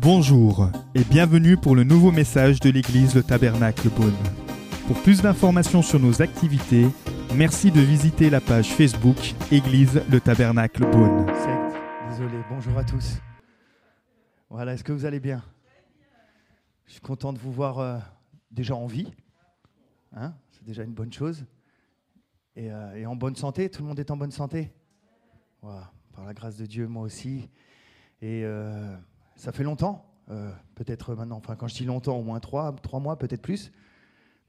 Bonjour et bienvenue pour le nouveau message de l'église Le Tabernacle Beaune. Pour plus d'informations sur nos activités, merci de visiter la page Facebook Église Le Tabernacle Beaune. Désolé, bonjour à tous. Voilà, est-ce que vous allez bien? Je suis content de vous voir euh, déjà en vie. Hein C'est déjà une bonne chose. Et, euh, et, en bonne santé, tout le monde est en bonne santé? Par la grâce de Dieu, moi aussi. Et euh, ça fait longtemps, euh, peut-être maintenant, enfin quand je dis longtemps, au moins trois, trois mois, peut-être plus.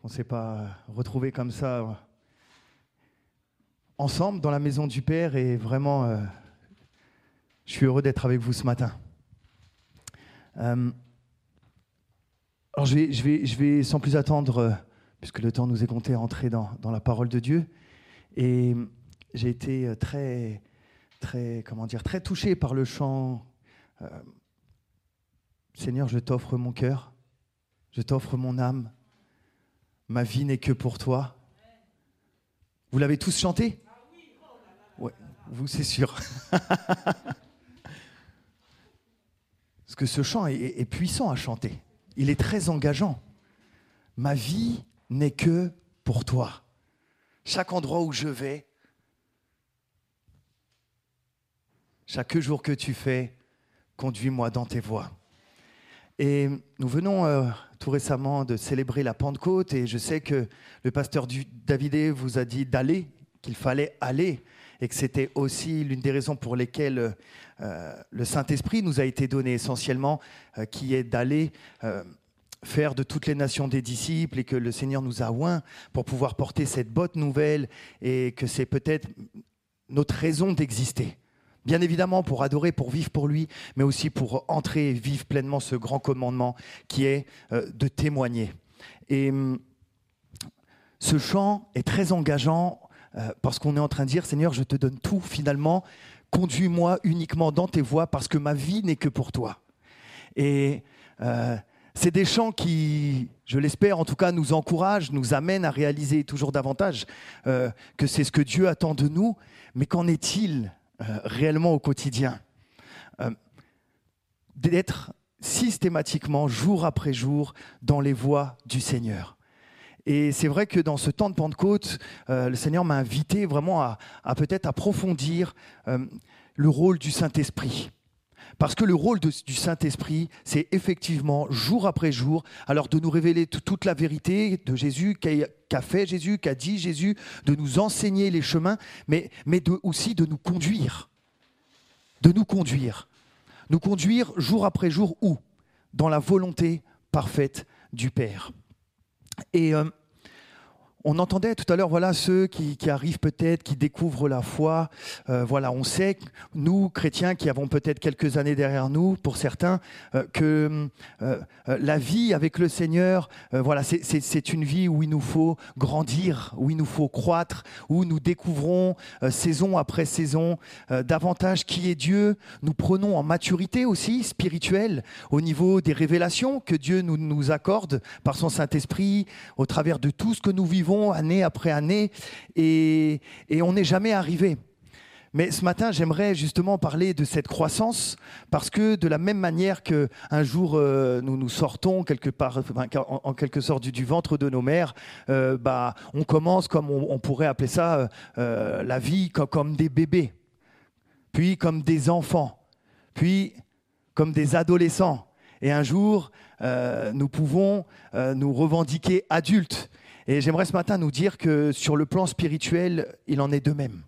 On ne s'est pas retrouvé comme ça euh, ensemble dans la maison du Père et vraiment, euh, je suis heureux d'être avec vous ce matin. Euh, alors je vais, je, vais, je vais sans plus attendre, euh, puisque le temps nous est compté, entrer dans, dans la parole de Dieu. Et j'ai été euh, très, très, comment dire, très touché par le chant. Euh, Seigneur, je t'offre mon cœur, je t'offre mon âme, ma vie n'est que pour toi. Vous l'avez tous chanté? Vous, c'est sûr. Parce que ce chant est puissant à chanter. Il est très engageant. Ma vie n'est que pour toi. Chaque endroit où je vais, chaque jour que tu fais, conduis-moi dans tes voies. Et nous venons euh, tout récemment de célébrer la Pentecôte et je sais que le pasteur Davidé vous a dit d'aller, qu'il fallait aller et que c'était aussi l'une des raisons pour lesquelles euh, le Saint-Esprit nous a été donné essentiellement, euh, qui est d'aller faire de toutes les nations des disciples et que le Seigneur nous a oints pour pouvoir porter cette bonne nouvelle et que c'est peut-être notre raison d'exister. Bien évidemment pour adorer, pour vivre pour lui, mais aussi pour entrer et vivre pleinement ce grand commandement qui est euh, de témoigner. Et hum, ce chant est très engageant euh, parce qu'on est en train de dire, Seigneur, je te donne tout finalement, conduis-moi uniquement dans tes voies parce que ma vie n'est que pour toi. Et euh, c'est des chants qui, je l'espère en tout cas, nous encouragent, nous amènent à réaliser toujours davantage que c'est ce que Dieu attend de nous. Mais qu'en est-il euh, réellement au quotidien Euh, D'être systématiquement, jour après jour, dans les voies du Seigneur. Et c'est vrai que dans ce temps de Pentecôte, euh, le Seigneur m'a invité vraiment à, peut-être approfondir le rôle du Saint-Esprit. Parce que le rôle du Saint-Esprit, c'est effectivement, jour après jour, alors de nous révéler toute la vérité de Jésus, qu'a fait Jésus, qu'a dit Jésus, de nous enseigner les chemins, mais, aussi de nous conduire. De nous conduire. Nous conduire jour après jour où? Dans la volonté parfaite du Père. Et euh, on entendait tout à l'heure, voilà, ceux qui, arrivent peut-être, qui découvrent la foi. Euh, voilà, on sait, nous, chrétiens, qui avons peut-être quelques années derrière nous, pour certains, euh, que euh, la vie avec le Seigneur, voilà, c'est- une vie où il nous faut grandir, où il nous faut croître, où nous découvrons saison après saison davantage qui est Dieu. Nous prenons en maturité aussi spirituelle au niveau des révélations que Dieu nous, nous accorde par son Saint-Esprit au travers de tout ce que nous vivons année après année et, et on n'est jamais arrivé. Mais ce matin, j'aimerais justement parler de cette croissance parce que de la même manière que un jour euh, nous nous sortons quelque part, en, quelque sorte du, ventre de nos mères, euh, bah, on commence comme on, pourrait appeler ça euh, la vie co- comme des bébés, puis comme des enfants, puis comme des adolescents. Et un jour, nous pouvons nous revendiquer adultes. Et j'aimerais ce matin nous dire que sur le plan spirituel, il en est de même.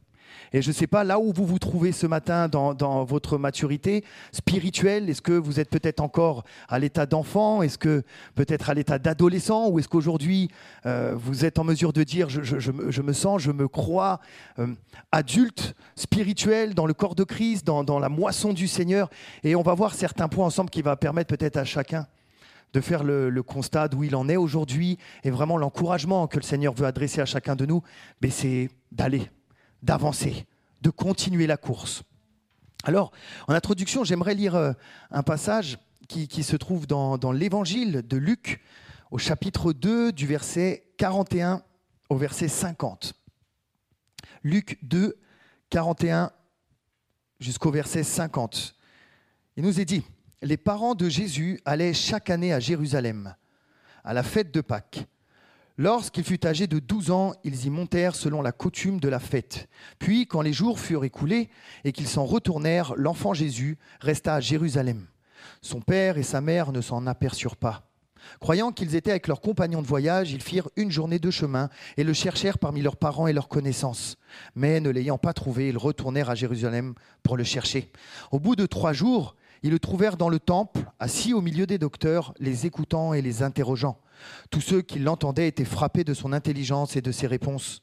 Et je ne sais pas là où vous vous trouvez ce matin dans, dans votre maturité spirituelle. Est-ce que vous êtes peut-être encore à l'état d'enfant? Est-ce que peut-être à l'état d'adolescent? Ou est-ce qu'aujourd'hui euh, vous êtes en mesure de dire je, je- je me- je me sens, je me crois euh, adulte, spirituel, dans le corps de Christ, dans, dans la moisson du Seigneur? Et on va voir certains points ensemble qui va permettre peut-être à chacun de faire le, constat d'où il en est aujourd'hui et vraiment l'encouragement que le Seigneur veut adresser à chacun de nous, c'est d'aller, d'avancer, de continuer la course. Alors, en introduction, j'aimerais lire euh, un passage qui, qui se trouve dans, dans l'évangile de Luc, au chapitre 2, du verset 41 au verset 50. Luc 2, 41 jusqu'au verset 50. Il nous est dit, les parents de Jésus allaient chaque année à Jérusalem, à la fête de Pâques. Lorsqu'il fut âgé de douze ans, ils y montèrent selon la coutume de la fête. Puis, quand les jours furent écoulés et qu'ils s'en retournèrent, l'enfant Jésus resta à Jérusalem. Son père et sa mère ne s'en aperçurent pas. Croyant qu'ils étaient avec leurs compagnons de voyage, ils firent une journée de chemin et le cherchèrent parmi leurs parents et leurs connaissances. Mais ne l'ayant pas trouvé, ils retournèrent à Jérusalem pour le chercher. Au bout de trois jours, ils le trouvèrent dans le temple, assis au milieu des docteurs, les écoutant et les interrogeant. Tous ceux qui l'entendaient étaient frappés de son intelligence et de ses réponses.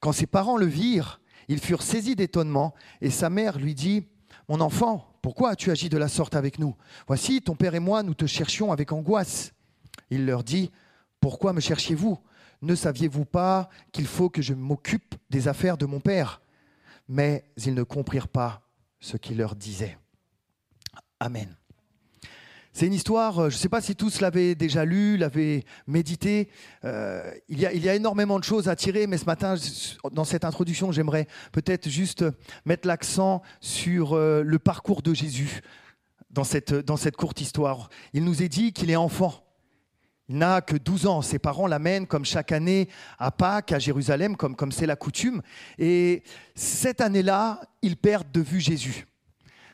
Quand ses parents le virent, ils furent saisis d'étonnement, et sa mère lui dit, Mon enfant, pourquoi as-tu agi de la sorte avec nous? Voici, ton père et moi, nous te cherchions avec angoisse. Il leur dit, Pourquoi me cherchiez-vous? Ne saviez-vous pas qu'il faut que je m'occupe des affaires de mon père? Mais ils ne comprirent pas ce qu'il leur disait. Amen. C'est une histoire, euh, je ne sais pas si tous l'avaient déjà lu, l'avaient médité. Euh, il, y a, énormément de choses à tirer, mais ce matin, dans cette introduction, j'aimerais peut-être juste mettre l'accent sur euh, le parcours de Jésus dans cette, dans cette courte histoire. Il nous est dit qu'il est enfant. Il n'a que 12 ans. Ses parents l'amènent comme chaque année à Pâques, à Jérusalem, comme c'est la coutume. Et cette année-là, ils perdent de vue Jésus.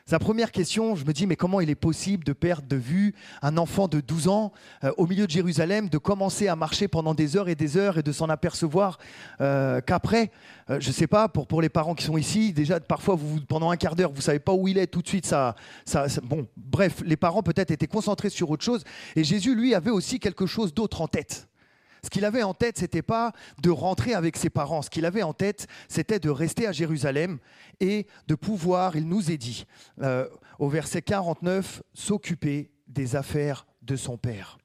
Sa première question, je me dis, mais comment il est possible de perdre de vue un enfant de 12 ans euh, au milieu de Jérusalem, de commencer à marcher pendant des heures et des heures et de s'en apercevoir euh, qu'après, euh, je ne sais pas, pour, les parents qui sont ici, déjà parfois vous, pendant un quart d'heure, vous ne savez pas où il est, tout de suite, ça, ça, ça bon, bref, les parents peut-être étaient concentrés sur autre chose. Et Jésus, lui, avait aussi quelque chose d'autre en tête. Ce qu'il avait en tête, c'était pas de rentrer avec ses parents. Ce qu'il avait en tête, c'était de rester à Jérusalem et de pouvoir, il nous est dit, euh, au verset 49, s'occuper des affaires de son Père.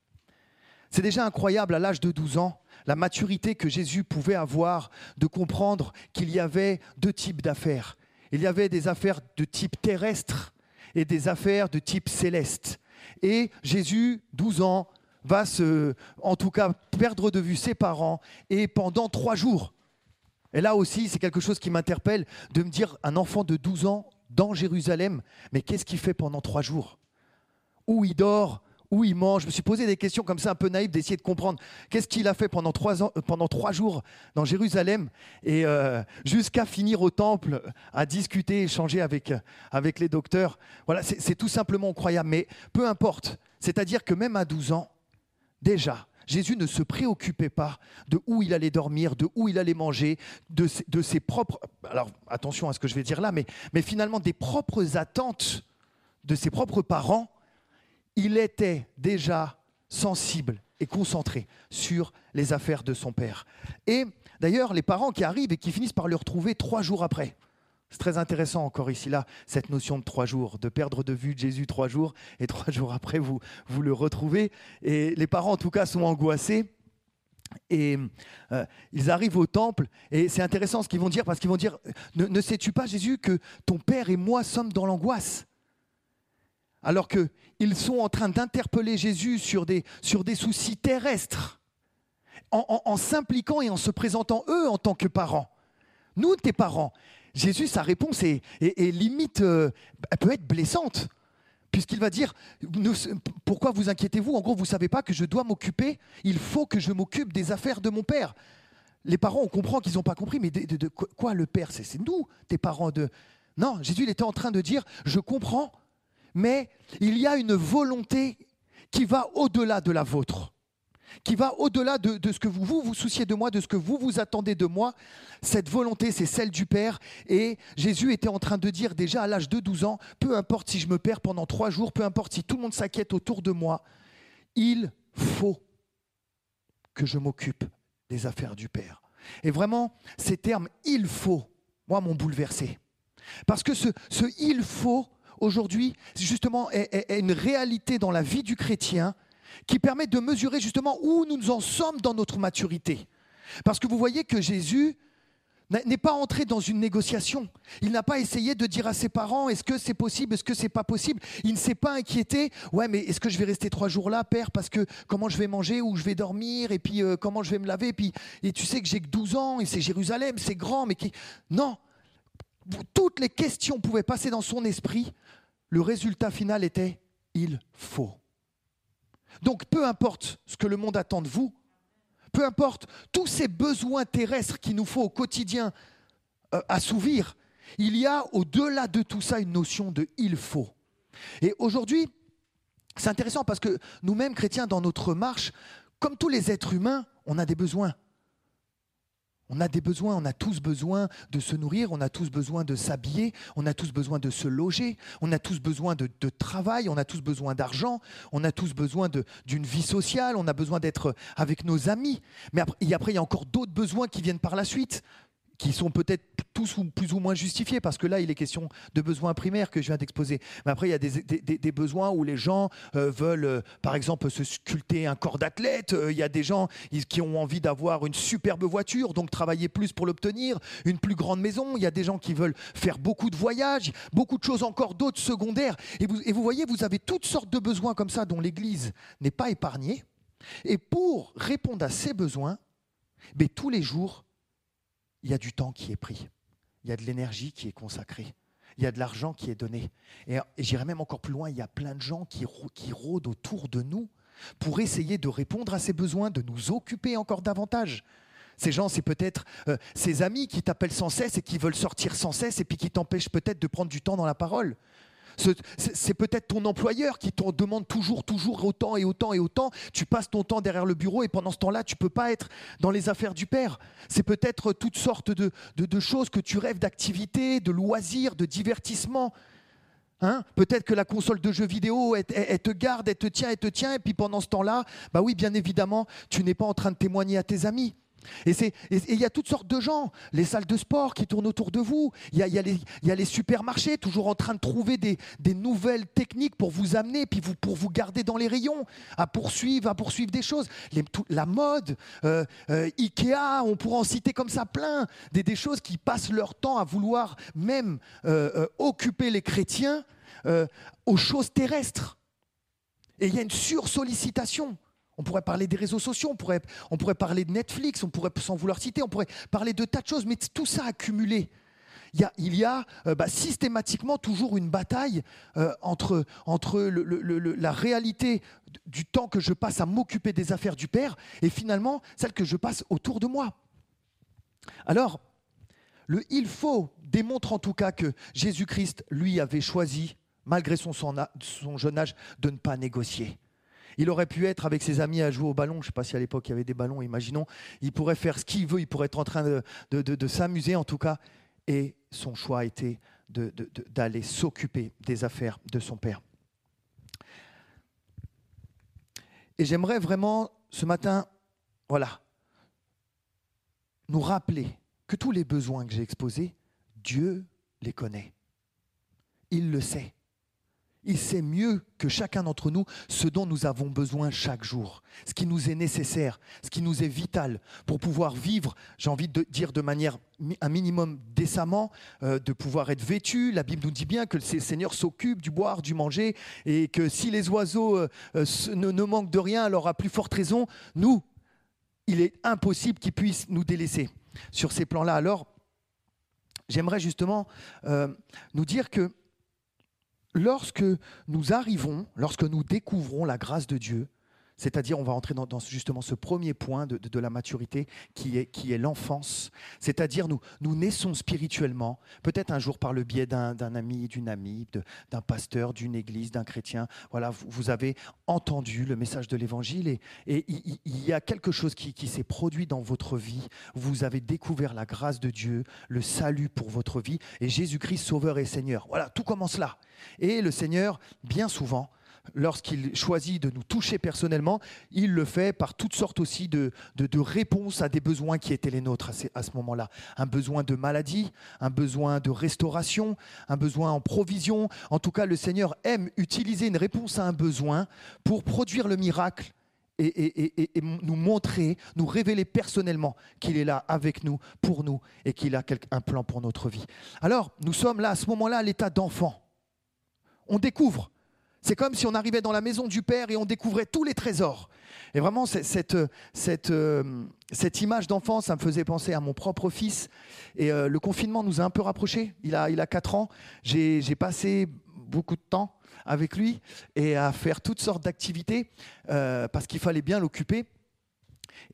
C'est déjà incroyable à l'âge de 12 ans la maturité que Jésus pouvait avoir de comprendre qu'il y avait deux types d'affaires. Il y avait des affaires de type terrestre et des affaires de type céleste. Et Jésus, 12 ans, va se, en tout cas, perdre de vue ses parents et pendant trois jours. Et là aussi, c'est quelque chose qui m'interpelle de me dire un enfant de 12 ans dans Jérusalem, mais qu'est-ce qu'il fait pendant trois jours? Où il dort? Où il mange? Je me suis posé des questions comme ça, un peu naïves, d'essayer de comprendre qu'est-ce qu'il a fait pendant trois, euh, jours dans Jérusalem? Et euh, jusqu'à finir au temple à discuter, échanger avec, avec les docteurs. Voilà, c'est tout simplement incroyable. Mais peu importe. C'est-à-dire que même à 12 ans, déjà, Jésus ne se préoccupait pas de où il allait dormir, de où il allait manger, de, ses propres... Alors attention à ce que je vais dire là, mais, finalement des propres attentes de ses propres parents, il était déjà sensible et concentré sur les affaires de son père. Et d'ailleurs, les parents qui arrivent et qui finissent par le retrouver trois jours après, c'est très intéressant encore ici, là, cette notion de trois jours, de perdre de vue Jésus trois jours, et trois jours après, vous, vous le retrouvez. Et les parents, en tout cas, sont angoissés. Et euh, ils arrivent au temple, et c'est intéressant ce qu'ils vont dire, parce qu'ils vont dire, ne, sais-tu pas, Jésus, que ton Père et moi sommes dans l'angoisse? Alors qu'ils sont en train d'interpeller Jésus sur des, soucis terrestres, en s'impliquant et en se présentant eux en tant que parents. Nous, tes parents, Jésus, sa réponse est, limite, euh, elle peut être blessante. Puisqu'il va dire, pourquoi vous inquiétez-vous? En gros, vous ne savez pas que je dois m'occuper, il faut que je m'occupe des affaires de mon Père. Les parents, on comprend qu'ils n'ont pas compris, mais de, quoi le Père? C'est nous, tes parents. De... Non, Jésus, il était en train de dire, je comprends, mais il y a une volonté qui va au-delà de la vôtre qui va au-delà de, ce que vous, vous souciez de moi, de ce que vous vous attendez de moi. Cette volonté, c'est celle du Père. Et Jésus était en train de dire déjà à l'âge de 12 ans, peu importe si je me perds pendant trois jours, peu importe si tout le monde s'inquiète autour de moi, il faut que je m'occupe des affaires du Père. Et vraiment, ces termes il faut, moi, m'ont bouleversé. Parce que ce il faut, aujourd'hui, justement, est une réalité dans la vie du chrétien qui permet de mesurer justement où nous en sommes dans notre maturité. Parce que vous voyez que Jésus n'est pas entré dans une négociation. Il n'a pas essayé de dire à ses parents est-ce que c'est possible, est-ce que c'est pas possible? Il ne s'est pas inquiété. Ouais, mais est-ce que je vais rester trois jours là, père, parce que comment je vais manger, où je vais dormir, et puis euh, comment je vais me laver, et puis et tu sais que j'ai que 12 ans et c'est Jérusalem, c'est grand, mais qui... non. toutes les questions pouvaient passer dans son esprit, le résultat final était il faut. Donc peu importe ce que le monde attend de vous, peu importe tous ces besoins terrestres qu'il nous faut au quotidien euh, assouvir, il y a au-delà de tout ça une notion de il faut. Et aujourd'hui, c'est intéressant parce que nous-mêmes, chrétiens, dans notre marche, comme tous les êtres humains, on a des besoins. On a des besoins, on a tous besoin de se nourrir, on a tous besoin de s'habiller, on a tous besoin de se loger, on a tous besoin de, travail, on a tous besoin d'argent, on a tous besoin d'une vie sociale, on a besoin d'être avec nos amis. Mais après, il y a encore d'autres besoins qui viennent par la suite qui sont peut-être tous ou plus ou moins justifiés, parce que là, il est question de besoins primaires que je viens d'exposer. Mais après, il y a des, besoins où les gens euh, veulent, euh, par exemple, se sculpter un corps d'athlète. Euh, il y a des gens qui ont envie d'avoir une superbe voiture, donc travailler plus pour l'obtenir, une plus grande maison. Il y a des gens qui veulent faire beaucoup de voyages, beaucoup de choses encore, d'autres secondaires. Et vous, et vous voyez, vous avez toutes sortes de besoins comme ça dont l'Église n'est pas épargnée. Et pour répondre à ces besoins, mais tous les jours, il y a du temps qui est pris, il y a de l'énergie qui est consacrée, il y a de l'argent qui est donné. Et, j'irai même encore plus loin, il y a plein de gens qui, qui rôdent autour de nous pour essayer de répondre à ces besoins, de nous occuper encore davantage. Ces gens, c'est peut-être euh, ces amis qui t'appellent sans cesse et qui veulent sortir sans cesse et puis qui t'empêchent peut-être de prendre du temps dans la parole. C'est peut-être ton employeur qui te demande toujours, toujours autant et autant et autant. Tu passes ton temps derrière le bureau et pendant ce temps-là, tu ne peux pas être dans les affaires du Père. C'est peut-être toutes sortes de, choses que tu rêves d'activités, de loisirs, de divertissements. Hein Peut-être que la console de jeux vidéo, elle, te garde, elle te tient, elle te tient, et puis pendant ce temps-là, bah oui, bien évidemment, tu n'es pas en train de témoigner à tes amis. Et il y a toutes sortes de gens, les salles de sport qui tournent autour de vous, il y, a, les supermarchés toujours en train de trouver des, nouvelles techniques pour vous amener, puis pour vous garder dans les rayons, à poursuivre, à poursuivre des choses. la mode, euh, euh, Ikea, on pourra en citer comme ça plein, des, choses qui passent leur temps à vouloir même euh, occuper les chrétiens aux choses terrestres. Et il y a une sursollicitation. On pourrait parler des réseaux sociaux, on pourrait, parler de Netflix, on pourrait, sans vouloir citer, on pourrait parler de tas de choses, mais tout ça accumulé. Il y a, euh, bah, systématiquement toujours une bataille euh, entre, la réalité du temps que je passe à m'occuper des affaires du Père et finalement celle que je passe autour de moi. Alors, le il faut démontre en tout cas que Jésus-Christ, lui, avait choisi, malgré son jeune âge, de ne pas négocier. Il aurait pu être avec ses amis à jouer au ballon. Je ne sais pas si à l'époque il y avait des ballons, imaginons. Il pourrait faire ce qu'il veut, il pourrait être en train de, s'amuser en tout cas. Et son choix a été d'aller s'occuper des affaires de son père. Et j'aimerais vraiment ce matin, voilà, nous rappeler que tous les besoins que j'ai exposés, Dieu les connaît. Il le sait. Il sait mieux que chacun d'entre nous ce dont nous avons besoin chaque jour, ce qui nous est nécessaire, ce qui nous est vital pour pouvoir vivre, j'ai envie de dire de manière un minimum décemment, euh, de pouvoir être vêtu. La Bible nous dit bien que le Seigneur s'occupe du boire, du manger, et que si les oiseaux euh, euh, ne, ne manquent de rien, alors à plus forte raison, nous, il est impossible qu'ils puissent nous délaisser sur ces plans-là. Alors, j'aimerais justement nous dire que lorsque nous arrivons, lorsque nous découvrons la grâce de Dieu, c'est-à-dire, on va entrer dans, justement ce premier point de, la maturité qui est, qui est l'enfance. C'est-à-dire, nous, nous naissons spirituellement, peut-être un jour par le biais d'un ami, d'une amie, d'un pasteur, d'une église, d'un chrétien. Voilà, vous, avez entendu le message de l'évangile et, et il, y a quelque chose qui, qui s'est produit dans votre vie. Vous avez découvert la grâce de Dieu, le salut pour votre vie et Jésus-Christ, Sauveur et Seigneur. Voilà, tout commence là. Et le Seigneur, bien souvent, lorsqu'il choisit de nous toucher personnellement, il le fait par toutes sortes aussi de, réponses à des besoins qui étaient les nôtres à ce, moment-là. Un besoin de maladie, un besoin de restauration, un besoin en provision. En tout cas, le Seigneur aime utiliser une réponse à un besoin pour produire le miracle et, nous montrer, nous révéler personnellement qu'il est là avec nous, pour nous, et qu'il a un plan pour notre vie. Alors, nous sommes là, à ce moment-là, à l'état d'enfant. On découvre C'est comme si on arrivait dans la maison du Père et on découvrait tous les trésors. Et vraiment, cette, cette, euh, cette image d'enfant, ça me faisait penser à mon propre fils. Et euh, le confinement nous a un peu rapprochés. Il a, il a 4 ans. J'ai passé beaucoup de temps avec lui et à faire toutes sortes d'activités euh, parce qu'il fallait bien l'occuper.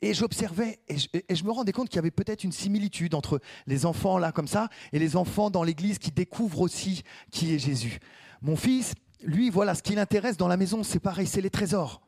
Et j'observais et je, me rendais compte qu'il y avait peut-être une similitude entre les enfants là comme ça et les enfants dans l'église qui découvrent aussi qui est Jésus. Mon fils, lui, voilà, ce qui l'intéresse dans la maison, c'est pareil, c'est les trésors.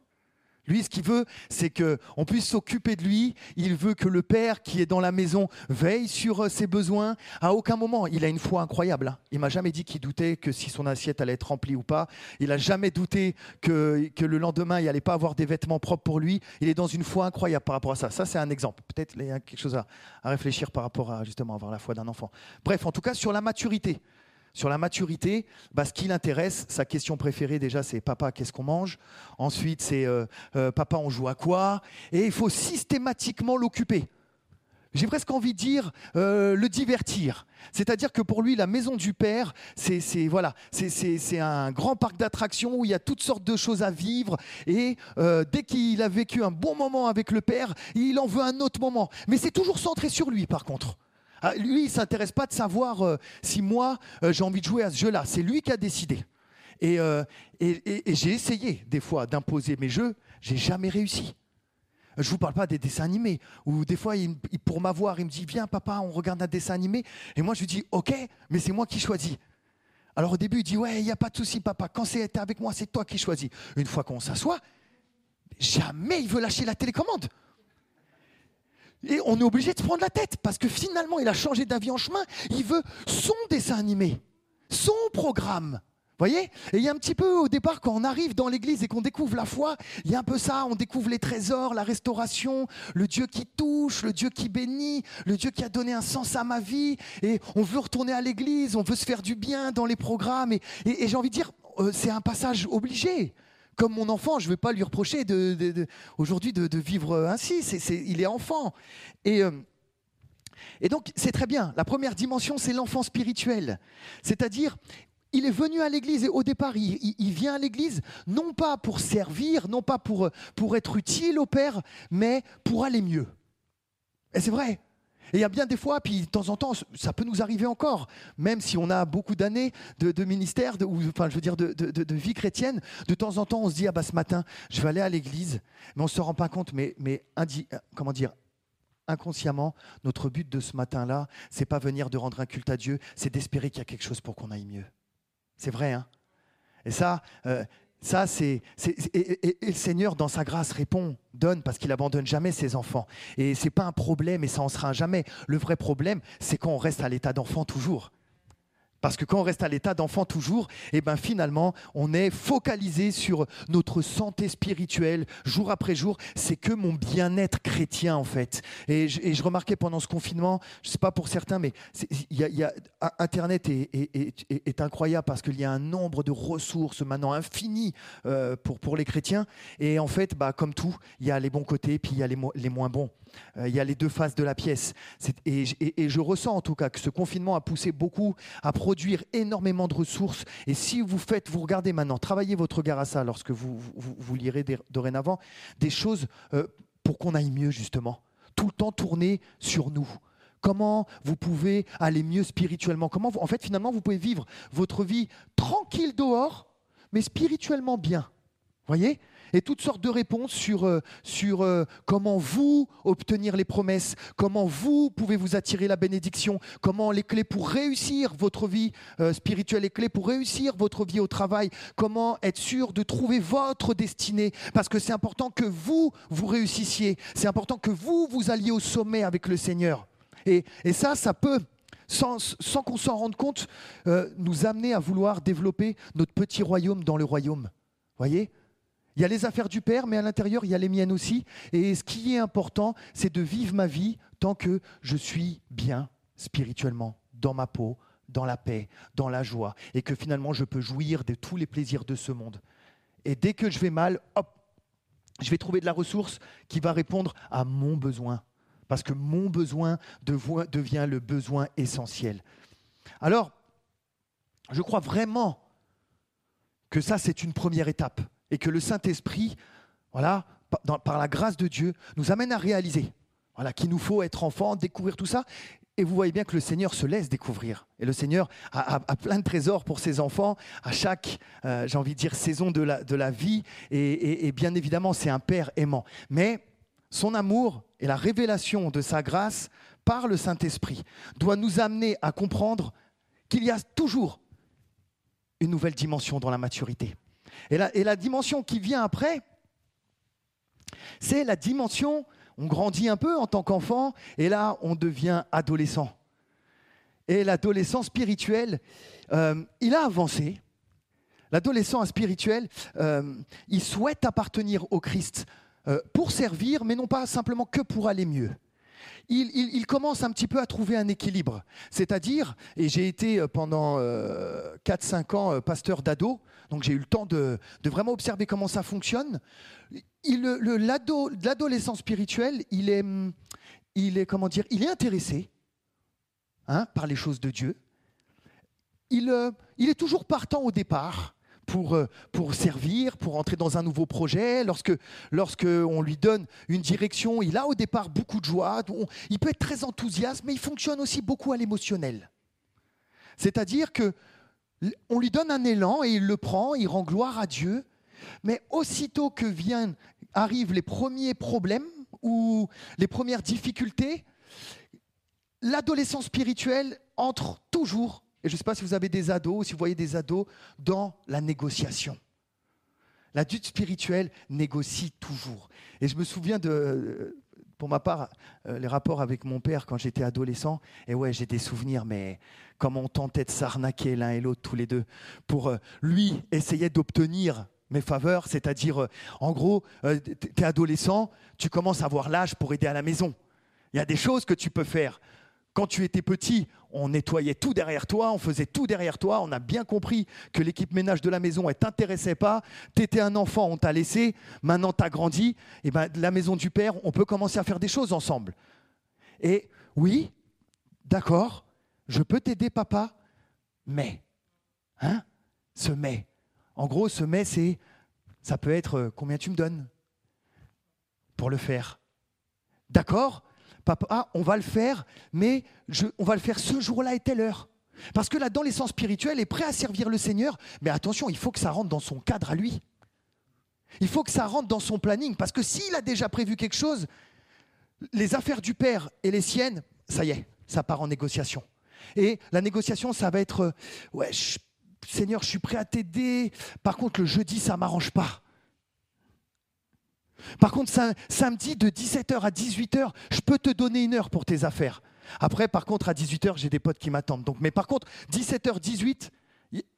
Lui, ce qu'il veut, c'est qu'on puisse s'occuper de lui. Il veut que le Père qui est dans la maison veille sur euh, ses besoins. À aucun moment, il a une foi incroyable. Hein. Il m'a jamais dit qu'il doutait que si son assiette allait être remplie ou pas. Il n'a jamais douté que, que, le lendemain, il n'allait pas avoir des vêtements propres pour lui. Il est dans une foi incroyable par rapport à ça. Ça, c'est un exemple. Peut-être il y a quelque chose à, à réfléchir par rapport à justement avoir la foi d'un enfant. Bref, en tout cas, sur la maturité. Sur la maturité, bah, ce qui l'intéresse, sa question préférée déjà, c'est papa, qu'est-ce qu'on mange? Ensuite, c'est euh, euh, papa, on joue à quoi? Et il faut systématiquement l'occuper. J'ai presque envie de dire euh, le divertir. C'est-à-dire que pour lui, la maison du père, c'est voilà, c'est un grand parc d'attractions où il y a toutes sortes de choses à vivre. Et dès qu'il a vécu un bon moment avec le père, il en veut un autre moment. Mais c'est toujours centré sur lui, par contre. Ah, lui, il ne s'intéresse pas de savoir euh, si moi, euh, j'ai envie de jouer à ce jeu-là. C'est lui qui a décidé. Euh, et, j'ai essayé des fois d'imposer mes jeux, j'ai jamais réussi. Je ne vous parle pas des dessins animés, où des fois, pour m'avoir, il me dit Viens, papa, on regarde un dessin animé. Et moi, je lui dis Ok, mais c'est moi qui choisis. Alors au début, il dit Ouais, il n'y a pas de souci, papa. Quand c'est avec moi, c'est toi qui choisis. Une fois qu'on s'assoit, jamais il veut lâcher la télécommande. Et on est obligé de se prendre la tête parce que finalement, il a changé d'avis en chemin. Il veut son dessin animé, son programme. Voyez? Et il y a un petit peu au départ, quand on arrive dans l'église et qu'on découvre la foi, il y a un peu ça, on découvre les trésors, la restauration, le Dieu qui touche, le Dieu qui bénit, le Dieu qui a donné un sens à ma vie. Et on veut retourner à l'église, on veut se faire du bien dans les programmes. Et, j'ai envie de dire, euh, c'est un passage obligé comme mon enfant, je ne vais pas lui reprocher aujourd'hui de, vivre ainsi. il est enfant. Et, euh, et donc, c'est très bien. La première dimension, c'est l'enfant spirituel. C'est-à-dire, il est venu à l'église et au départ, il, vient à l'église non pas pour servir, non pas pour être utile au Père, mais pour aller mieux. Et c'est vrai. Et il y a bien des fois, puis de temps en temps, ça peut nous arriver encore, même si on a beaucoup d'années de, ministère, ou enfin, je veux dire, de, vie chrétienne, de temps en temps, on se dit, ah bah ce matin, je vais aller à l'église, mais on ne se rend pas compte, mais, mais comment dire, inconsciemment, notre but de ce matin-là, c'est pas venir de rendre un culte à Dieu, c'est d'espérer qu'il y a quelque chose pour qu'on aille mieux. C'est vrai, hein? Et ça, euh, ça, c'est, et, le Seigneur, dans sa grâce, répond, donne, parce qu'il abandonne jamais ses enfants. Et c'est pas un problème, et ça en sera jamais. Le vrai problème, c'est quand on reste à l'état d'enfant toujours. Parce que quand on reste à l'état d'enfant toujours, eh ben finalement, on est focalisé sur notre santé spirituelle jour après jour. C'est que mon bien-être chrétien en fait. Et je, remarquais pendant ce confinement, je sais pas pour certains, mais Internet est, incroyable parce qu'il y a un nombre de ressources maintenant infinies euh, pour, pour les chrétiens. Et en fait, bah, comme tout, il y a les bons côtés, puis il y a les moins bons. Euh, il y a les deux faces de la pièce. Et, je ressens en tout cas que ce confinement a poussé beaucoup à produire énormément de ressources. Et si vous faites, vous regardez maintenant, travaillez votre regard à ça lorsque vous, vous, lirez dorénavant, des choses euh, pour qu'on aille mieux justement. Tout le temps tourner sur nous. Comment vous pouvez aller mieux spirituellement? Comment En fait, finalement, vous pouvez vivre votre vie tranquille dehors, mais spirituellement bien. Voyez? Et toutes sortes de réponses sur, euh, sur euh, comment vous obtenir les promesses, comment vous pouvez vous attirer la bénédiction, comment les clés pour réussir votre vie euh, spirituelle, les clés pour réussir votre vie au travail, comment être sûr de trouver votre destinée, parce que c'est important que vous, vous réussissiez, c'est important que vous, vous alliez au sommet avec le Seigneur. Et, et ça, ça peut... Sans, sans qu'on s'en rende compte, nous amener à vouloir développer notre petit royaume dans le royaume. Voyez? Il y a les affaires du Père, mais à l'intérieur, il y a les miennes aussi. Et ce qui est important, c'est de vivre ma vie tant que je suis bien spirituellement, dans ma peau, dans la paix, dans la joie, et que finalement, je peux jouir de tous les plaisirs de ce monde. Et dès que je vais mal, hop, je vais trouver de la ressource qui va répondre à mon besoin. Parce que mon besoin devient le besoin essentiel. Alors, je crois vraiment que ça, c'est une première étape et que le Saint-Esprit, voilà, par, la grâce de Dieu, nous amène à réaliser voilà, qu'il nous faut être enfant, découvrir tout ça. Et vous voyez bien que le Seigneur se laisse découvrir. Et le Seigneur a, plein de trésors pour ses enfants à chaque, euh, j'ai envie de dire, saison de la, de la vie. et bien évidemment, c'est un Père aimant. Mais son amour et la révélation de sa grâce par le Saint-Esprit doit nous amener à comprendre qu'il y a toujours une nouvelle dimension dans la maturité. Et la, dimension qui vient après, c'est la dimension, on grandit un peu en tant qu'enfant, et là, on devient adolescent. Et l'adolescent spirituel, euh, il a avancé. L'adolescent spirituel, euh, il souhaite appartenir au Christ euh, pour servir, mais non pas simplement que pour aller mieux. Il, commence un petit peu à trouver un équilibre. C'est-à-dire, et j'ai été euh, pendant 4-5 euh, ans pasteur d'ado, donc j'ai eu le temps de, vraiment observer comment ça fonctionne. L'adolescent spirituel, il est, il est, comment dire, il est intéressé hein, par les choses de Dieu. Il, il est toujours partant au départ pour, euh, pour servir, pour entrer dans un nouveau projet. Lorsque, lorsque on lui donne une direction, il a au départ beaucoup de joie. il peut être très enthousiaste, mais il fonctionne aussi beaucoup à l'émotionnel. C'est-à-dire que on lui donne un élan et il le prend, il rend gloire à Dieu. Mais aussitôt que viennent, arrivent les premiers problèmes ou les premières difficultés, l'adolescent spirituel entre toujours et je ne sais pas si vous avez des ados si vous voyez des ados dans la négociation. L'adulte spirituel négocie toujours. Et je me souviens de, pour ma part, euh, les rapports avec mon père quand j'étais adolescent. Et ouais, j'ai des souvenirs, mais comment on tentait de s'arnaquer l'un et l'autre tous les deux pour euh, lui essayer d'obtenir mes faveurs, c'est-à-dire, euh, en gros, tu es adolescent, tu commences à avoir l'âge pour aider à la maison. Il y a des choses que tu peux faire. Quand tu étais petit, on nettoyait tout derrière toi, on faisait tout derrière toi, on a bien compris que l'équipe ménage de la maison, elle t'intéressait pas, tu étais un enfant, on t'a laissé, maintenant tu as grandi, et ben la maison du père, on peut commencer à faire des choses ensemble. Et oui, d'accord, je peux t'aider papa, mais, hein, ce mais. En gros, ce mais, c'est, ça peut être euh, combien tu me donnes pour le faire. D'accord? Papa, ah, on va le faire, mais on va le faire ce jour-là et telle heure. Parce que l'adolescent spirituel est prêt à servir le Seigneur, mais attention, il faut que ça rentre dans son cadre à lui. Il faut que ça rentre dans son planning, parce que s'il a déjà prévu quelque chose, les affaires du Père et les siennes, ça y est, ça part en négociation. Et la négociation, ça va être, ouais, Seigneur, je suis prêt à t'aider, par contre, le jeudi, ça m'arrange pas. Par contre, samedi de 17h à 18h, je peux te donner une heure pour tes affaires. Après, par contre, à 18h, j'ai des potes qui m'attendent. Donc, mais par contre, 17h, 18,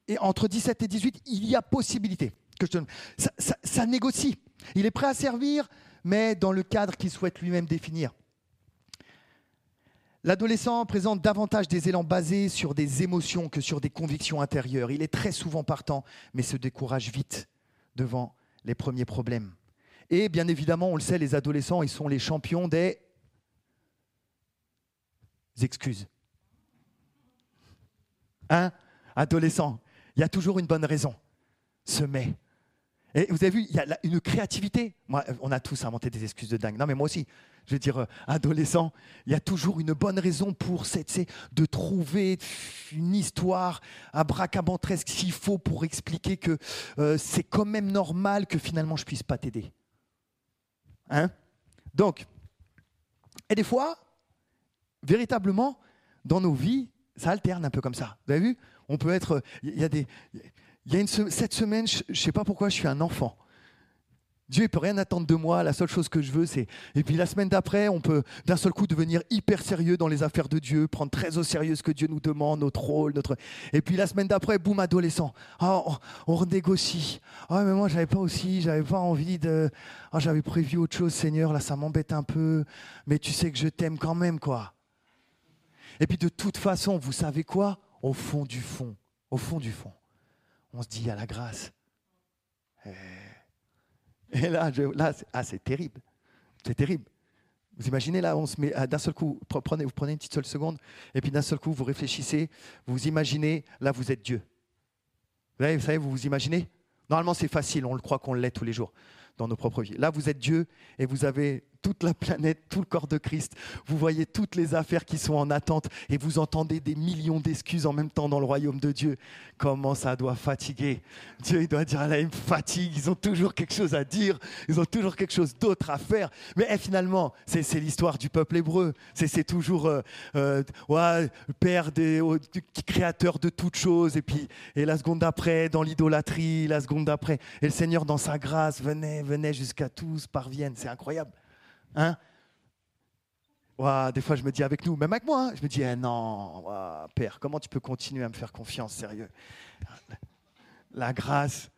et entre 17 et 18, il y a possibilité que je te... ça, ça négocie. Il est prêt à servir, mais dans le cadre qu'il souhaite lui-même définir. L'adolescent présente davantage des élans basés sur des émotions que sur des convictions intérieures. Il est très souvent partant, mais se décourage vite devant les premiers problèmes. Et bien évidemment, on le sait, les adolescents, ils sont les champions des excuses. Hein Adolescent, il y a toujours une bonne raison. Se met. Et vous avez vu, il y a une créativité. On a tous inventé des excuses de dingue. Non, mais moi aussi, je veux dire, euh, adolescent, il y a toujours une bonne raison pour de trouver une histoire abracabantresque s'il faut pour expliquer que euh, c'est quand même normal que finalement je puisse pas t'aider. Hein? Donc, et des fois, véritablement, dans nos vies, ça alterne un peu comme ça. Vous avez vu? On peut être. Il y a des. Il y a une, cette semaine, je ne sais pas pourquoi, je suis un enfant. Dieu ne peut rien attendre de moi, la seule chose que je veux, c'est... Et puis la semaine d'après, on peut d'un seul coup devenir hyper sérieux dans les affaires de Dieu, prendre très au sérieux ce que Dieu nous demande, notre rôle, notre... Et puis la semaine d'après, boum, adolescent. Ah, on, renégocie. Ah, mais moi, j'avais pas aussi, j'avais pas envie de... Ah, j'avais prévu autre chose, Seigneur, là, ça m'embête un peu. Mais tu sais que je t'aime quand même, quoi. Et puis de toute façon, vous savez quoi? Au fond du fond, au fond du fond, on se dit, à la grâce. Eh, et là, là ah, c'est terrible. C'est terrible. Vous imaginez là, on se met d'un seul coup, prenez, vous prenez une petite seule seconde, et puis d'un seul coup, vous réfléchissez, vous imaginez, là, vous êtes Dieu. Vous, savez, vous vous imaginez? Normalement, c'est facile, on le croit qu'on l'est tous les jours dans nos propres vies. Là, vous êtes Dieu et vous avez toute la planète, tout le corps de Christ. Vous voyez toutes les affaires qui sont en attente et vous entendez des millions d'excuses en même temps dans le royaume de Dieu. Comment ça doit fatiguer? Dieu, il doit dire, là, ils me fatiguent, ils ont toujours quelque chose à dire, ils ont toujours quelque chose d'autre à faire. Mais eh, finalement, c'est l'histoire du peuple hébreu. C'est toujours euh, euh, Père, des, créateur de toutes choses. Et puis, et la seconde d'après, dans l'idolâtrie, la seconde d'après. Et le Seigneur, dans sa grâce, venait, venait jusqu'à tous parviennent. C'est incroyable. Hein? Des fois, je me dis avec nous, même avec moi, hein, je me dis, eh non, Père, comment tu peux continuer à me faire confiance, sérieux? La grâce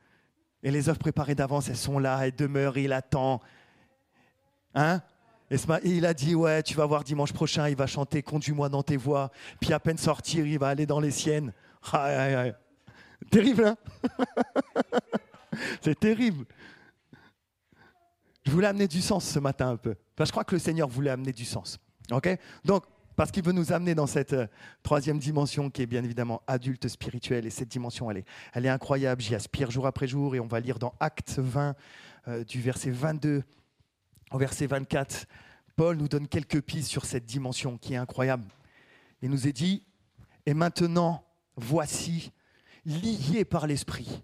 et les œuvres préparées d'avance, elles sont là, elles demeurent, il attend. Hein? Et il a dit, ouais, tu vas voir dimanche prochain, il va chanter Conduis-moi dans tes voies. Puis à peine sortir, il va aller dans les siennes. Terrible, hein? C'est terrible. Je voulais amener du sens ce matin un peu. Je crois que le Seigneur voulait amener du sens. Donc, parce qu'il veut nous amener dans cette euh, troisième dimension qui est bien évidemment adulte spirituelle. Et cette dimension, elle est, incroyable. J'y aspire jour après jour. Et on va lire dans Acte 20, euh, du verset 22 au verset 24. Paul nous donne quelques pistes sur cette dimension qui est incroyable. Il nous est dit, et maintenant, voici, liés par l'Esprit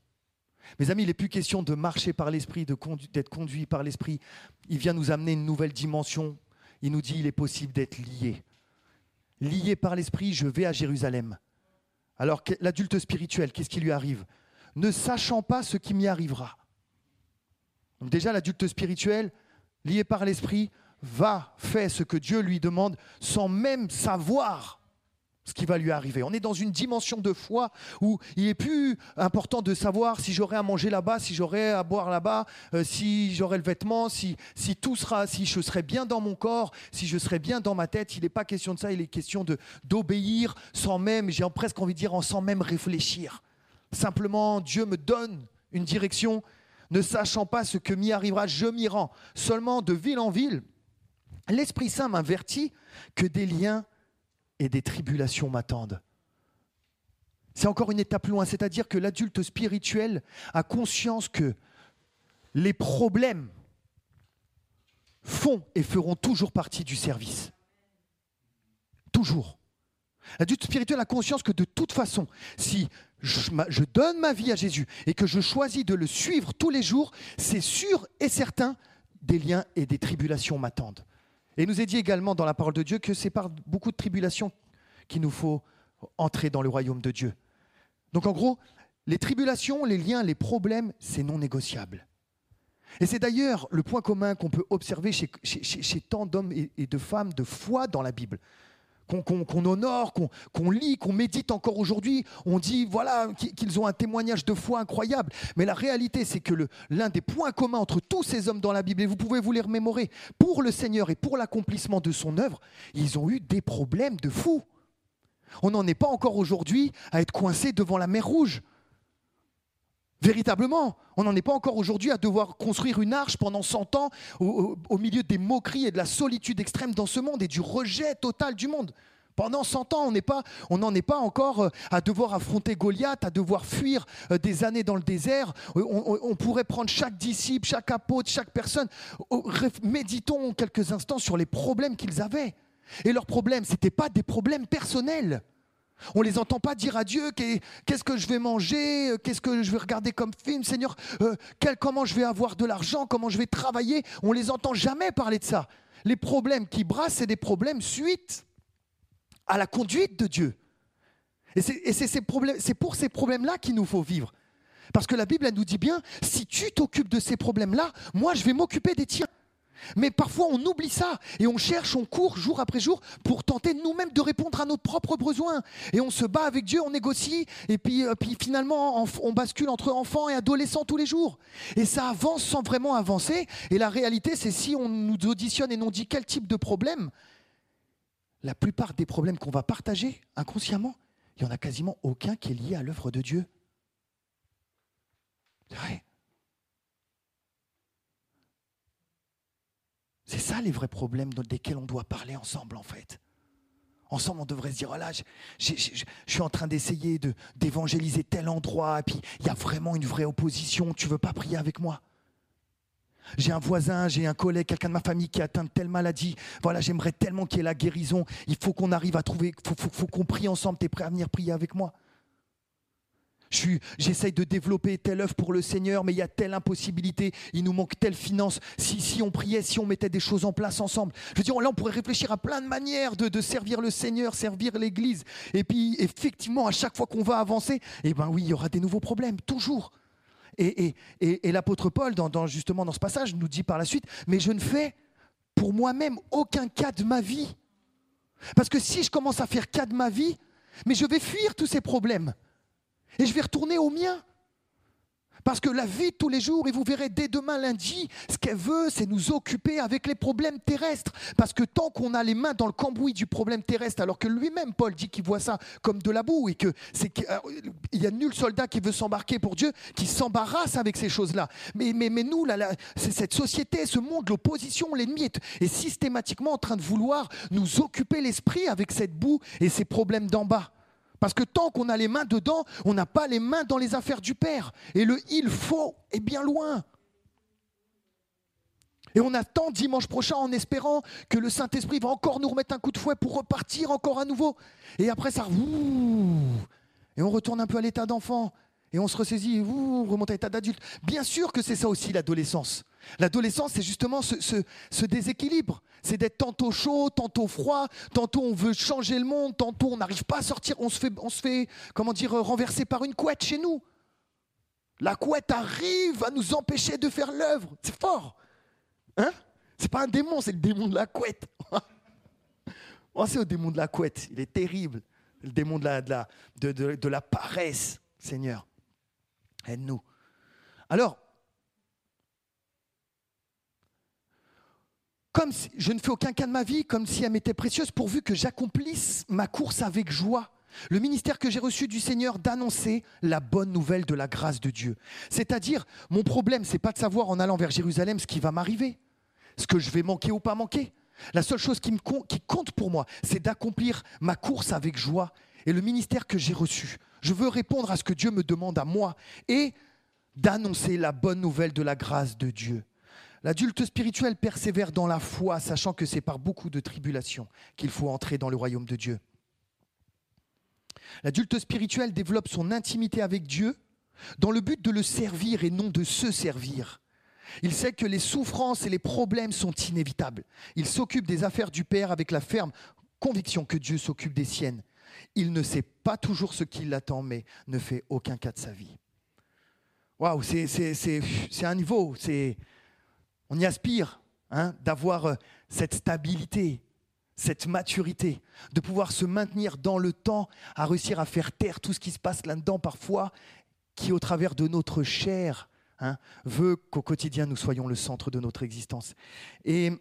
mes amis, il n'est plus question de marcher par l'esprit, d'être conduit par l'esprit. Il vient nous amener une nouvelle dimension. Il nous dit il est possible d'être lié. Lié par l'esprit, je vais à Jérusalem. Alors l'adulte spirituel, qu'est-ce qui lui arrive? Ne sachant pas ce qui m'y arrivera. Déjà, l'adulte spirituel, lié par l'esprit, va, faire ce que Dieu lui demande sans même savoir ce qui va lui arriver. On est dans une dimension de foi où il est plus important de savoir si j'aurai à manger là-bas, si j'aurai à boire là-bas, euh, si j'aurai le vêtement, si, si tout sera, si je serai bien dans mon corps, si je serai bien dans ma tête. Il n'est pas question de ça, il est question d'obéir sans même, j'ai presque envie de dire, sans même réfléchir. Simplement, Dieu me donne une direction, ne sachant pas ce que m'y arrivera, je m'y rends. Seulement de ville en ville, l'Esprit Saint m'avertit que des liens et des tribulations m'attendent. C'est encore une étape loin, c'est-à-dire que l'adulte spirituel a conscience que les problèmes font et feront toujours partie du service. Toujours. L'adulte spirituel a conscience que de toute façon, si je, donne ma vie à Jésus et que je choisis de le suivre tous les jours, c'est sûr et certain, des liens et des tribulations m'attendent. Et nous est dit également dans la parole de Dieu que c'est par beaucoup de tribulations qu'il nous faut entrer dans le royaume de Dieu. Donc en gros, les tribulations, les liens, les problèmes, c'est non négociable. Et c'est d'ailleurs le point commun qu'on peut observer chez, tant d'hommes et, de femmes de foi dans la Bible qu'on honore, qu'on lit, qu'on médite encore aujourd'hui. On dit voilà qu'ils ont un témoignage de foi incroyable. Mais la réalité, c'est que l'un des points communs entre tous ces hommes dans la Bible, et vous pouvez vous les remémorer, pour le Seigneur et pour l'accomplissement de son œuvre, ils ont eu des problèmes de fou. On n'en est pas encore aujourd'hui à être coincé devant la mer Rouge. Véritablement, on n'en est pas encore aujourd'hui à devoir construire une arche pendant 100 ans au, milieu des moqueries et de la solitude extrême dans ce monde et du rejet total du monde. Pendant 100 ans, on n'en est pas encore euh, à devoir affronter Goliath, à devoir fuir euh, des années dans le désert. Euh, on, pourrait prendre chaque disciple, chaque apôtre, chaque personne. Méditons quelques instants sur les problèmes qu'ils avaient. Et leurs problèmes, ce n'étaient pas des problèmes personnels. On ne les entend pas dire à Dieu qu'est-ce que je vais manger, qu'est-ce que je vais regarder comme film, Seigneur, euh, comment je vais avoir de l'argent, comment je vais travailler. On ne les entend jamais parler de ça. Les problèmes qui brassent, c'est des problèmes suite à la conduite de Dieu. Et c'est pour ces problèmes-là qu'il nous faut vivre. Parce que la Bible, nous dit bien, si tu t'occupes de ces problèmes-là, moi, je vais m'occuper des tiens. Mais parfois on oublie ça et on cherche, on court jour après jour pour tenter nous-mêmes de répondre à nos propres besoins. Et on se bat avec Dieu, on négocie et puis, euh, finalement on bascule entre enfants et adolescents tous les jours. Et ça avance sans vraiment avancer. Et la réalité c'est si on nous auditionne et nous dit quel type de problème, la plupart des problèmes qu'on va partager inconsciemment, il n'y en a quasiment aucun qui est lié à l'œuvre de Dieu. C'est vrai. C'est ça les vrais problèmes desquels on doit parler ensemble en fait. Ensemble, on devrait se dire, voilà, je, suis en train d'essayer de, d'évangéliser tel endroit, et puis il y a vraiment une vraie opposition, tu veux pas prier avec moi? J'ai un voisin, j'ai un collègue, quelqu'un de ma famille qui a atteint telle maladie. Voilà, j'aimerais tellement qu'il y ait la guérison. Il faut qu'on arrive à trouver, il faut, faut qu'on prie ensemble. Tu es prêt à venir prier avec moi? J'essaye de développer telle œuvre pour le Seigneur, mais il y a telle impossibilité, il nous manque telle finance. Si, on priait, si on mettait des choses en place ensemble, je veux dire, là, on pourrait réfléchir à plein de manières de, servir le Seigneur, servir l'Église. Et puis, effectivement, à chaque fois qu'on va avancer, eh ben oui, il y aura des nouveaux problèmes, toujours. Et, l'apôtre Paul, justement dans ce passage, nous dit par la suite, mais je ne fais pour moi-même aucun cas de ma vie. Parce que si je commence à faire cas de ma vie, mais je vais fuir tous ces problèmes. Et je vais retourner au mien. Parce que la vie de tous les jours, et vous verrez dès demain lundi, ce qu'elle veut, c'est nous occuper avec les problèmes terrestres. Parce que tant qu'on a les mains dans le cambouis du problème terrestre, alors que lui-même, Paul dit qu'il voit ça comme de la boue, et que c'est qu'il y a nul soldat qui veut s'embarquer pour Dieu, qui s'embarrasse avec ces choses-là. Mais, mais, mais nous, là, cette société, ce monde, l'opposition, l'ennemi est systématiquement en train de vouloir nous occuper l'esprit avec cette boue et ces problèmes d'en bas. Parce que tant qu'on a les mains dedans, on n'a pas les mains dans les affaires du Père. Et le il faut est bien loin. Et on attend dimanche prochain en espérant que le Saint-Esprit va encore nous remettre un coup de fouet pour repartir encore à nouveau. Et après ça, et on retourne un peu à l'état d'enfant. Et on se ressaisit, on remonte à l'état d'adulte. Bien sûr que c'est ça aussi l'adolescence. L'adolescence, c'est justement ce, déséquilibre. C'est d'être tantôt chaud, tantôt froid, tantôt on veut changer le monde, tantôt on n'arrive pas à sortir, on se fait, comment dire, renverser par une couette chez nous. La couette arrive à nous empêcher de faire l'œuvre. C'est fort. Hein? C'est pas un démon, c'est le démon de la couette. Pensez au démon de la couette, il est terrible. Le démon de la, de la, de la paresse, Seigneur. Aide-nous. Alors, comme si, je ne fais aucun cas de ma vie comme si elle m'était précieuse pourvu que j'accomplisse ma course avec joie. Le ministère que j'ai reçu du Seigneur d'annoncer la bonne nouvelle de la grâce de Dieu. C'est-à-dire, mon problème, c'est pas de savoir en allant vers Jérusalem ce qui va m'arriver, ce que je vais manquer ou pas manquer. La seule chose qui, compte pour moi, c'est d'accomplir ma course avec joie et le ministère que j'ai reçu. Je veux répondre à ce que Dieu me demande à moi et d'annoncer la bonne nouvelle de la grâce de Dieu. L'adulte spirituel persévère dans la foi, sachant que c'est par beaucoup de tribulations qu'il faut entrer dans le royaume de Dieu. L'adulte spirituel développe son intimité avec Dieu dans le but de le servir et non de se servir. Il sait que les souffrances et les problèmes sont inévitables. Il s'occupe des affaires du Père avec la ferme conviction que Dieu s'occupe des siennes. Il ne sait pas toujours ce qui l'attend, mais ne fait aucun cas de sa vie. Waouh, c'est un niveau, c'est on y aspire hein, d'avoir euh, cette stabilité, cette maturité, de pouvoir se maintenir dans le temps, à réussir à faire taire tout ce qui se passe là-dedans parfois, qui au travers de notre chair hein, veut qu'au quotidien nous soyons le centre de notre existence. Et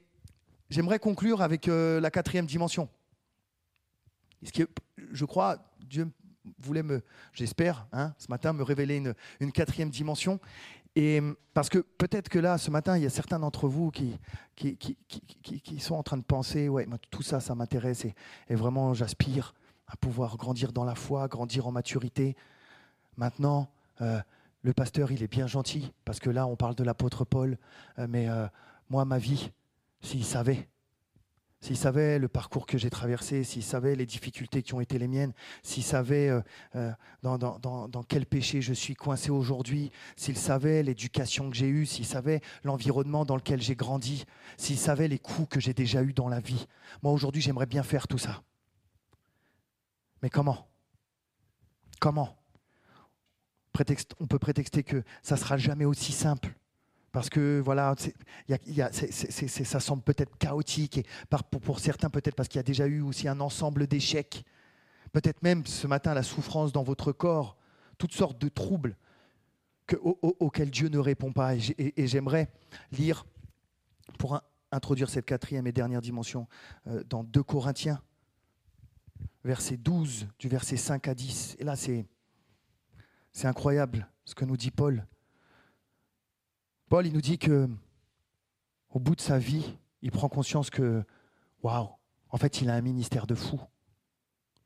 j'aimerais conclure avec euh, la quatrième dimension. Ce je crois, Dieu voulait me, j'espère, hein, ce matin, me révéler une quatrième dimension. Et parce que peut-être que là, ce matin, il y a certains d'entre vous qui sont en train de penser, ouais, tout ça, ça m'intéresse et, et, vraiment, j'aspire à pouvoir grandir dans la foi, grandir en maturité. Maintenant, euh, le pasteur, il est bien gentil parce que là, on parle de l'apôtre Paul, euh, mais euh, moi, ma vie, s'il savait, s'il savait le parcours que j'ai traversé, s'il savait les difficultés qui ont été les miennes, s'il savait euh, euh, dans, quel péché je suis coincé aujourd'hui, s'il savait l'éducation que j'ai eue, s'il savait l'environnement dans lequel j'ai grandi, s'il savait les coups que j'ai déjà eus dans la vie. Moi, aujourd'hui, j'aimerais bien faire tout ça. Mais comment? Comment? On peut prétexter que ça ne sera jamais aussi simple. Parce que voilà, ça semble peut-être chaotique, et pour, certains peut-être parce qu'il y a déjà eu aussi un ensemble d'échecs. Peut-être même ce matin la souffrance dans votre corps, toutes sortes de troubles auxquels Dieu ne répond pas. Et j'aimerais lire, pour introduire cette quatrième et dernière dimension, euh, dans 2 Corinthiens, verset 12, du verset 5 à 10. Et là, c'est incroyable ce que nous dit Paul. Paul, il nous dit que au bout de sa vie, il prend conscience que, waouh, en fait, il a un ministère de fou.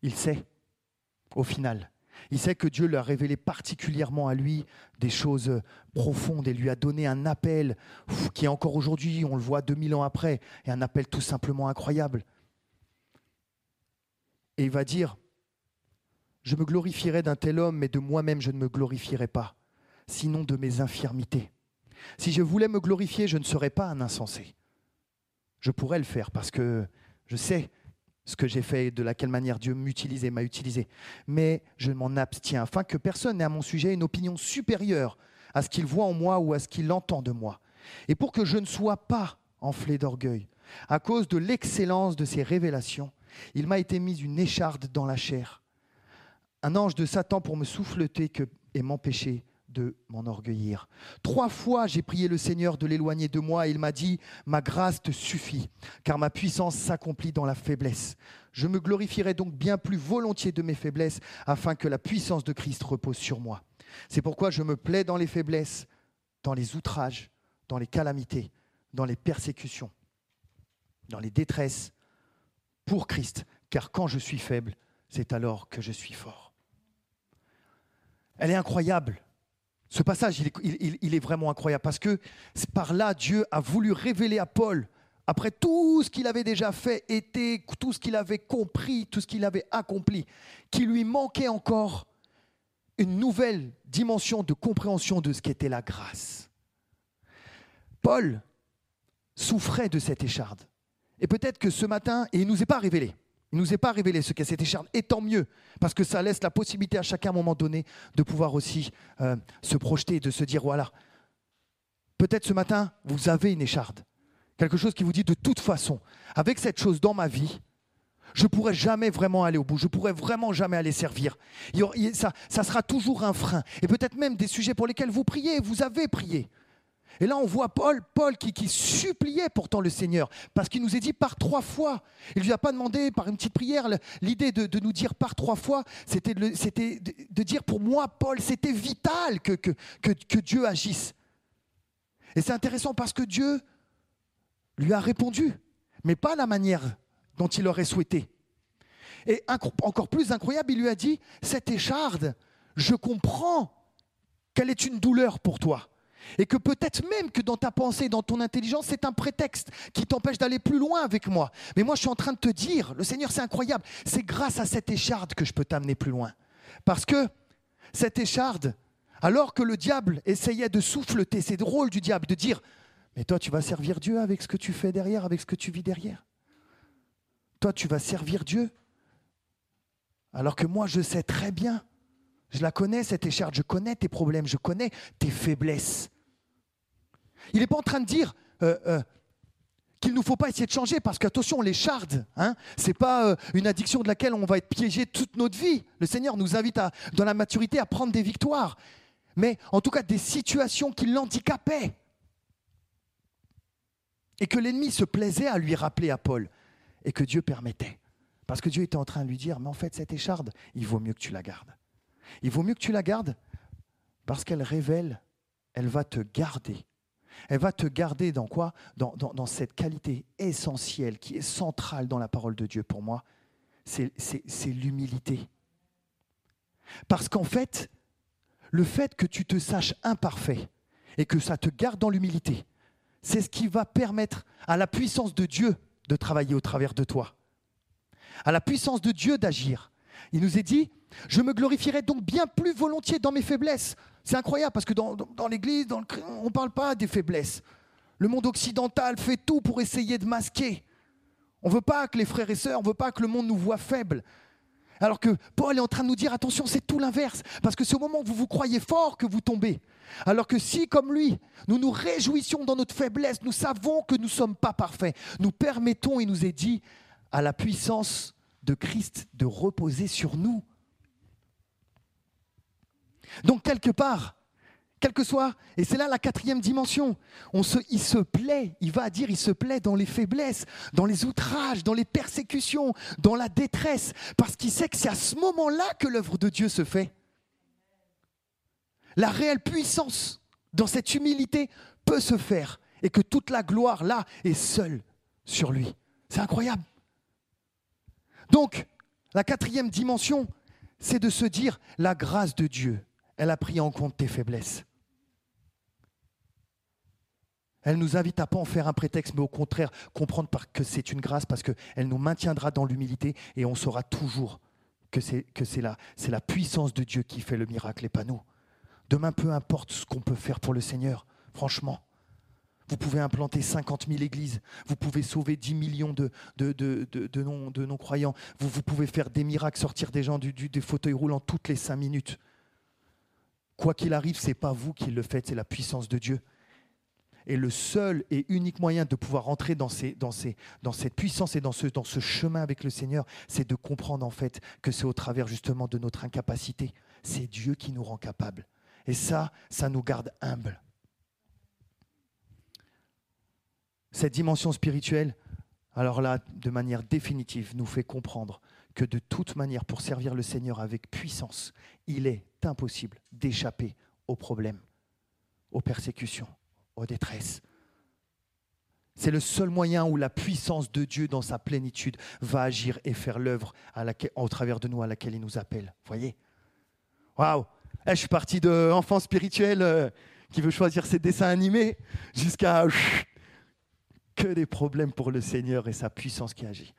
il sait, au final. Il sait que Dieu lui a révélé particulièrement à lui des choses profondes et lui a donné un appel qui est encore aujourd'hui, on le voit 2000 ans après, et un appel tout simplement incroyable. Et il va dire, je me glorifierai d'un tel homme, mais de moi-même je ne me glorifierai pas, sinon de mes infirmités. Si je voulais me glorifier, je ne serais pas un insensé. Je pourrais le faire parce que je sais ce que j'ai fait et de laquelle manière Dieu m'utilisait, m'a utilisé. Mais je m'en abstiens afin que personne n'ait à mon sujet une opinion supérieure à ce qu'il voit en moi ou à ce qu'il entend de moi. Et pour que je ne sois pas enflé d'orgueil, à cause de l'excellence de ses révélations, il m'a été mis une écharde dans la chair, un ange de Satan pour me souffleter et m'empêcher de m'enorgueillir. Trois fois j'ai prié le Seigneur de l'éloigner de moi et il m'a dit, ma grâce te suffit, car ma puissance s'accomplit dans la faiblesse. Je me glorifierai donc bien plus volontiers de mes faiblesses, afin que la puissance de Christ repose sur moi. C'est pourquoi je me plais dans les faiblesses, dans les outrages, dans les calamités, dans les persécutions, dans les détresses, pour Christ, car quand je suis faible, c'est alors que je suis fort. Elle est incroyable, ce passage, il est, vraiment incroyable parce que par là, Dieu a voulu révéler à Paul, après tout ce qu'il avait déjà fait, été, tout ce qu'il avait compris, tout ce qu'il avait accompli, qu'il lui manquait encore une nouvelle dimension de compréhension de ce qu'était la grâce. Paul souffrait de cette écharde. Et peut-être que ce matin, il ne nous est pas révélé, il ne nous est pas révélé ce qu'est cette écharpe, et tant mieux, parce que ça laisse la possibilité à chacun moment donné de pouvoir aussi euh, se projeter, de se dire, voilà, peut-être ce matin, vous avez une écharde, quelque chose qui vous dit, de toute façon, avec cette chose dans ma vie, je ne pourrai jamais vraiment aller au bout, je ne pourrai vraiment jamais aller servir. Ça sera toujours un frein, et peut-être même des sujets pour lesquels vous priez, vous avez prié. Et là, on voit Paul, Paul qui, suppliait pourtant le Seigneur, parce qu'il nous est dit par trois fois. Il ne lui a pas demandé par une petite prière. L'idée de, nous dire par trois fois, c'était de, dire pour moi, Paul, c'était vital que, que, Dieu agisse. Et c'est intéressant parce que Dieu lui a répondu, mais pas la manière dont il aurait souhaité. Et encore plus incroyable, il lui a dit, cette écharde, je comprends qu'elle est une douleur pour toi. Et que peut-être même que dans ta pensée, dans ton intelligence, c'est un prétexte qui t'empêche d'aller plus loin avec moi. Mais moi, je suis en train de te dire, le Seigneur, c'est incroyable, c'est grâce à cette écharde que je peux t'amener plus loin. Parce que cette écharde, alors que le diable essayait de souffleter, c'est drôle du diable de dire, mais toi, tu vas servir Dieu avec ce que tu fais derrière, avec ce que tu vis derrière. Toi, tu vas servir Dieu. Alors que moi, je sais très bien je la connais, cette écharpe, je connais tes problèmes, je connais tes faiblesses. Il n'est pas en train de dire euh, euh, qu'il ne faut pas essayer de changer, parce qu'attention, l'écharde, hein, ce n'est pas euh, une addiction de laquelle on va être piégé toute notre vie. Le Seigneur nous invite dans la maturité à prendre des victoires, mais en tout cas des situations qui l'handicapaient. Et que l'ennemi se plaisait à lui rappeler à Paul, et que Dieu permettait. Parce que Dieu était en train de lui dire, mais en fait, cette écharde, il vaut mieux que tu la gardes. Il vaut mieux que tu la gardes parce qu'elle révèle, elle va te garder. Elle va te garder dans quoi? Dans, cette qualité essentielle qui est centrale dans la parole de Dieu pour moi. C'est l'humilité. Parce qu'en fait, le fait que tu te saches imparfait et que ça te garde dans l'humilité, c'est ce qui va permettre à la puissance de Dieu de travailler au travers de toi, à la puissance de Dieu d'agir. Il nous est dit, je me glorifierai donc bien plus volontiers dans mes faiblesses. C'est incroyable parce que dans, l'Église, on ne parle pas des faiblesses. Le monde occidental fait tout pour essayer de masquer. On ne veut pas que les frères et sœurs, on ne veut pas que le monde nous voit faibles. Alors que Paul est en train de nous dire, attention, c'est tout l'inverse. Parce que c'est au moment où vous vous croyez fort que vous tombez. Alors que si, comme lui, nous nous réjouissions dans notre faiblesse, nous savons que nous ne sommes pas parfaits, nous permettons, il nous est dit, à la puissance de Christ de reposer sur nous. Donc quelque part, quel que soit, et c'est là la quatrième dimension, on se, il se plaît, il va dire, il se plaît dans les faiblesses, dans les outrages, dans les persécutions, dans la détresse, parce qu'il sait que c'est à ce moment-là que l'œuvre de Dieu se fait. La réelle puissance dans cette humilité peut se faire, et que toute la gloire là est seule sur lui. C'est incroyable. Donc, La quatrième dimension, c'est de se dire, la grâce de Dieu, elle a pris en compte tes faiblesses. Elle nous invite à pas en faire un prétexte, mais au contraire, comprendre que c'est une grâce parce qu'elle nous maintiendra dans l'humilité et on saura toujours que c'est, la, c'est la puissance de Dieu qui fait le miracle et pas nous. Demain, peu importe ce qu'on peut faire pour le Seigneur, franchement. Vous pouvez implanter 50 000 églises, vous pouvez sauver 10 millions de, de, de, de non-croyants, vous, pouvez faire des miracles, sortir des gens du, du, des fauteuils roulants toutes les 5 minutes. Quoi qu'il arrive, ce n'est pas vous qui le faites, c'est la puissance de Dieu. Et le seul et unique moyen de pouvoir entrer dans, ces, dans, dans cette puissance et dans ce, dans ce chemin avec le Seigneur, c'est de comprendre en fait que c'est au travers justement de notre incapacité. C'est Dieu qui nous rend capables. Et ça, ça nous garde humbles. Cette dimension spirituelle, alors là, de manière définitive, nous fait comprendre que de toute manière, pour servir le Seigneur avec puissance, il est impossible d'échapper aux problèmes, aux persécutions, aux détresses. C'est le seul moyen où la puissance de Dieu dans sa plénitude va agir et faire l'œuvre au travers de nous à laquelle il nous appelle. Voyez? Waouh eh, Je suis parti d'enfant spirituel euh, qui veut choisir ses dessins animés jusqu'à que des problèmes pour le Seigneur et sa puissance qui agit.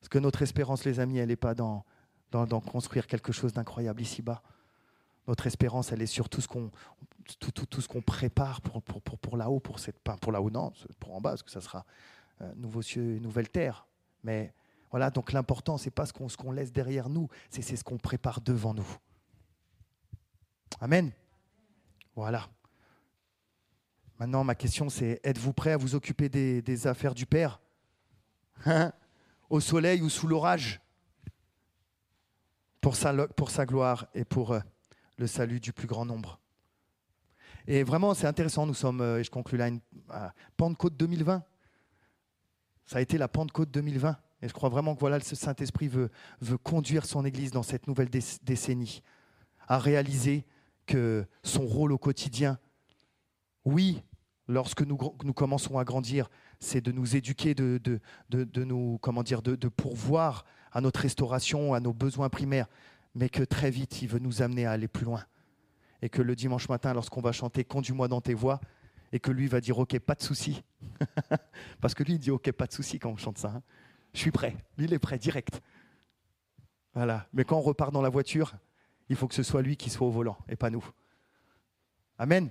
Parce que notre espérance, les amis, elle n'est pas dans, construire quelque chose d'incroyable ici-bas. Notre espérance, elle est sur tout ce qu'on tout, tout, tout, prépare pour, pour, pour, pour là-haut, pour cette pour là-haut non, pour en bas, parce que ça sera euh, nouveaux cieux et nouvelle terre. Mais voilà, donc l'important, c'est pas ce qu'on laisse derrière nous, c'est ce qu'on prépare devant nous. Amen. Voilà. Maintenant, ma question, c'est êtes-vous prêt à vous occuper des, affaires du Père? Hein? Au soleil ou sous l'orage? Pour sa, gloire et pour euh, le salut du plus grand nombre. Et vraiment, c'est intéressant. Nous sommes, euh, et je conclue là, une, à Pentecôte 2020. Ça a été la Pentecôte 2020. Et je crois vraiment que voilà, le Saint-Esprit veut conduire son Église dans cette nouvelle décennie à réaliser que son rôle au quotidien, oui, lorsque nous, commençons à grandir, c'est de nous éduquer, de, nous, comment dire, de, pourvoir à notre restauration, à nos besoins primaires, mais que très vite, il veut nous amener à aller plus loin. Et que le dimanche matin, lorsqu'on va chanter Conduis-moi dans tes voix, et que lui va dire Ok, pas de souci. Parce que lui, il dit Ok, pas de souci quand on chante ça. Hein. Je suis prêt. Lui, il est prêt, direct. Voilà. Mais quand on repart dans la voiture, il faut que ce soit lui qui soit au volant et pas nous. Amen.